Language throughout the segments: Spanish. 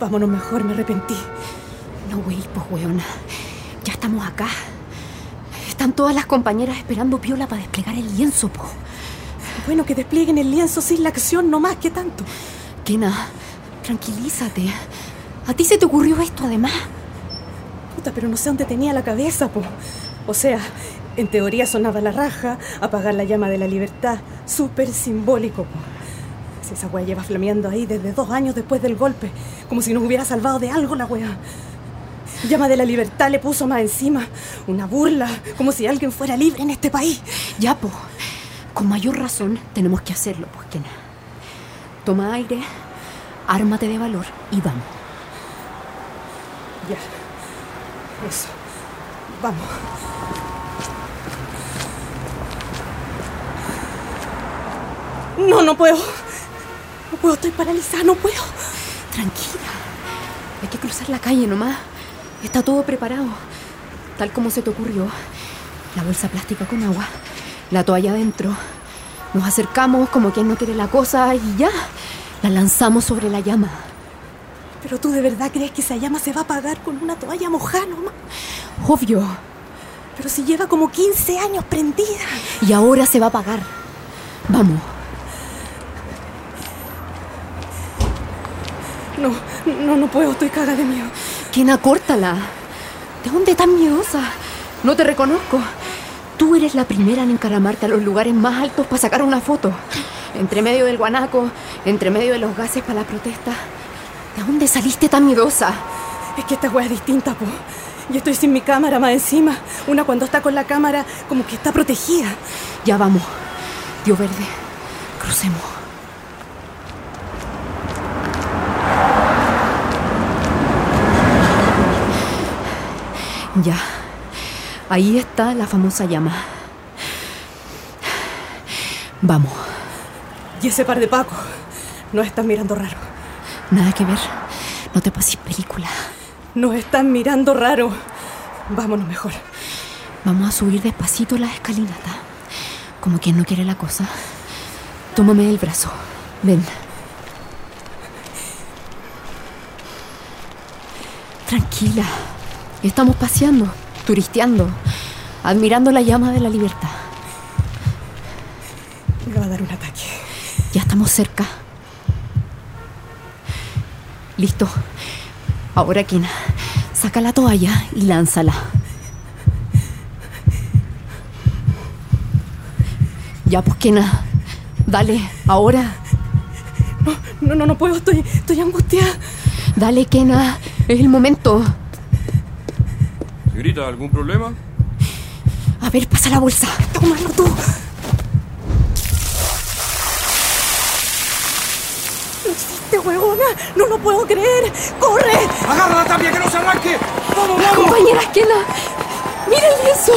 Vámonos mejor, me arrepentí. No, güey, pues, weona. Ya estamos acá. Están todas las compañeras esperando piola para desplegar el lienzo, po. Bueno, que desplieguen el lienzo sin la acción, no más que tanto. Kena, tranquilízate. ¿A ti se te ocurrió esto, además? Puta, pero no sé dónde tenía la cabeza, po. O sea, en teoría sonaba la raja, apagar la llama de la libertad. Súper simbólico, po. Si esa wea lleva flameando ahí desde dos años después del golpe, como si nos hubiera salvado de algo la wea. Llama de la libertad le puso más encima. Una burla, como si alguien fuera libre en este país. Ya, po. Con mayor razón tenemos que hacerlo, pues, Kena. Toma aire, ármate de valor y vamos. Ya. Eso. Vamos. No, no puedo. No puedo, estoy paralizada, no puedo. Tranquila. Hay que cruzar la calle nomás. Está todo preparado. Tal como se te ocurrió. La bolsa plástica con agua. La toalla adentro. Nos acercamos como quien no quiere la cosa y ya. La lanzamos sobre la llama. Pero tú de verdad crees que esa llama se va a apagar con una toalla mojada nomás. Obvio. Pero si lleva como 15 años prendida. Y ahora se va a apagar. Vamos. No, no, no puedo, estoy cagada de miedo. Kena, córtala. ¿De dónde tan miedosa? No te reconozco. Tú eres la primera en encaramarte a los lugares más altos para sacar una foto. Entre medio del guanaco, entre medio de los gases para la protesta. ¿De dónde saliste tan miedosa? Es que esta wea es distinta, po. Yo estoy sin mi cámara más encima. Una cuando está con la cámara, como que está protegida. Ya vamos. Dio verde. Crucemos. Ya. Ahí está la famosa llama. Vamos. Y ese par de pacos nos están mirando raro. Nada que ver. No te pases película. Nos están mirando raro. Vámonos mejor. Vamos a subir despacito la escalinata. Como quien no quiere la cosa. Tómame el brazo. Ven. Tranquila. Estamos paseando, turisteando, admirando la llama de la libertad. Me va a dar un ataque. Ya estamos cerca. Listo. Ahora, Kina, saca la toalla y lánzala. Ya, pues, Kena. Dale, ahora. No, no, no, no puedo, estoy, estoy angustiada. Dale, Kena. Es el momento. Señorita, ¿algún problema? A ver, pasa la bolsa. Tómalo tú. Lo hiciste, huevona. No lo puedo creer. ¡Corre! ¡Agarra la tapia que no se arranque! ¡Vamos, vamos! Compañera mira el lienzo.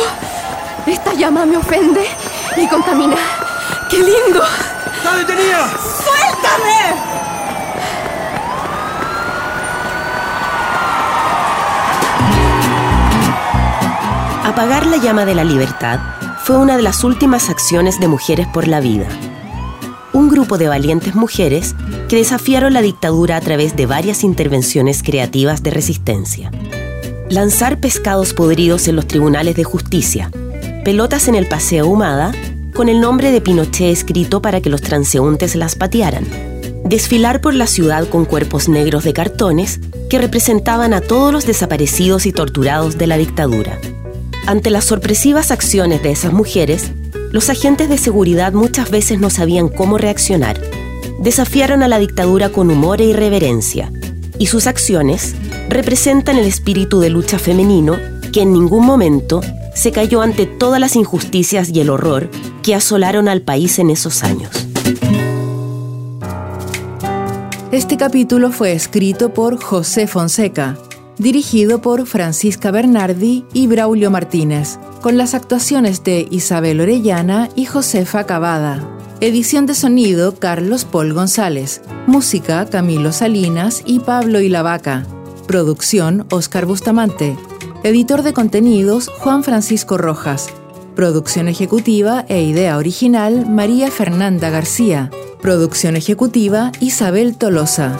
Esta llama me ofende y contamina. ¡Qué lindo! ¡Está detenida! ¡Suéltame! Apagar la llama de la libertad fue una de las últimas acciones de Mujeres por la Vida. Un grupo de valientes mujeres que desafiaron la dictadura a través de varias intervenciones creativas de resistencia. Lanzar pescados podridos en los tribunales de justicia, pelotas en el Paseo Humada, con el nombre de Pinochet escrito para que los transeúntes las patearan. Desfilar por la ciudad con cuerpos negros de cartones que representaban a todos los desaparecidos y torturados de la dictadura. Ante las sorpresivas acciones de esas mujeres, los agentes de seguridad muchas veces no sabían cómo reaccionar. Desafiaron a la dictadura con humor e irreverencia, y sus acciones representan el espíritu de lucha femenino que en ningún momento se cayó ante todas las injusticias y el horror que asolaron al país en esos años. Este capítulo fue escrito por José Fonseca, dirigido por Francisca Bernardi y Braulio Martínez, con las actuaciones de Isabel Orellana y Josefa Cavada. Edición de sonido Carlos Paul González. Música Camilo Salinas y Pablo Ilavaca. Producción Oscar Bustamante. Editor de contenidos Juan Francisco Rojas. Producción ejecutiva e idea original María Fernanda García. Producción ejecutiva Isabel Tolosa.